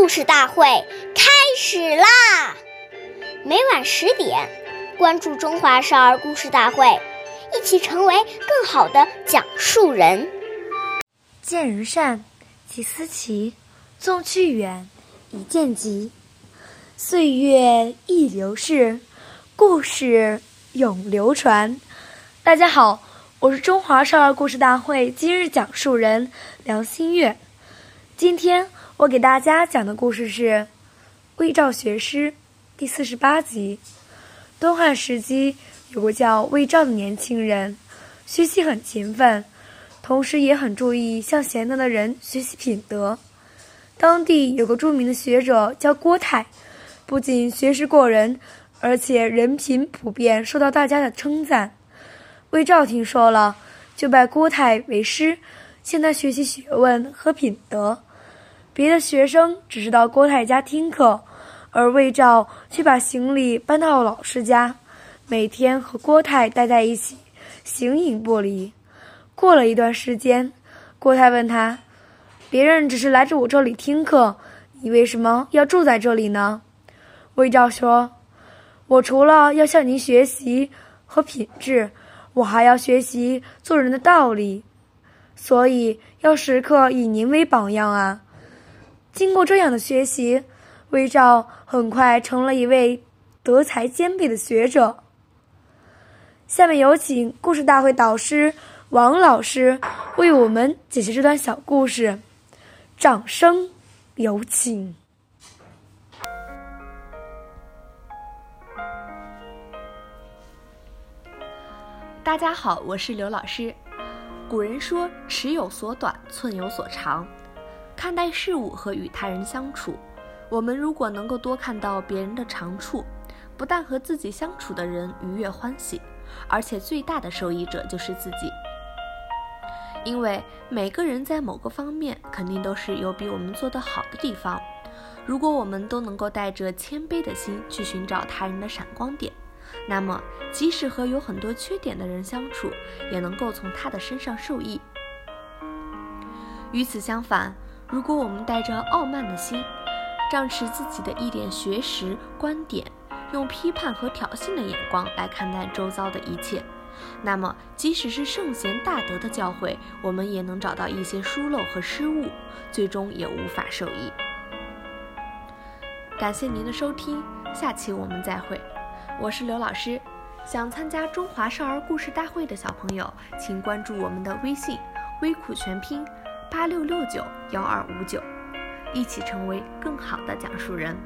故事大会开始啦！每晚十点，关注《中华少儿故事大会》，一起成为更好的讲述人。见人善，即思齐；纵去远，以见急。岁月易流逝，故事永流传。大家好，我是中华少儿故事大会今日讲述人梁新月。今天我给大家讲的故事是《魏赵学诗》第四十八集。东汉时期有个叫魏赵的年轻人，学习很勤奋，同时也很注意向贤德的人学习品德。当地有个著名的学者叫郭泰，不仅学识过人，而且人品普遍受到大家的称赞。魏赵听说了，就拜郭泰为师，向他学习学问和品德。别的学生只是到郭泰家听课，而魏照却把行李搬到老师家，每天和郭泰待在一起，形影不离。过了一段时间，郭泰问他：“别人只是来着我这里听课，你为什么要住在这里呢？”魏照说：“我除了要向您学习和品质，我还要学习做人的道理，所以要时刻以您为榜样啊。”经过这样的学习，魏照很快成了一位德才兼备的学者。下面有请故事大会导师王老师为我们解析这段小故事，掌声有请。大家好，我是刘老师。古人说：“尺有所短，寸有所长。”看待事物和与他人相处，我们如果能够多看到别人的长处，不但和自己相处的人愉悦欢喜，而且最大的受益者就是自己。因为每个人在某个方面肯定都是有比我们做得好的地方。如果我们都能够带着谦卑的心去寻找他人的闪光点，那么即使和有很多缺点的人相处，也能够从他的身上受益。与此相反，如果我们带着傲慢的心，仗持自己的一点学识观点，用批判和挑衅的眼光来看待周遭的一切，那么即使是圣贤大德的教诲，我们也能找到一些疏漏和失误，最终也无法受益。感谢您的收听，下期我们再会。我是刘老师，想参加中华少儿故事大会的小朋友，请关注我们的微信“微苦全拼”。八六六九幺二五九，一起成为更好的讲述人。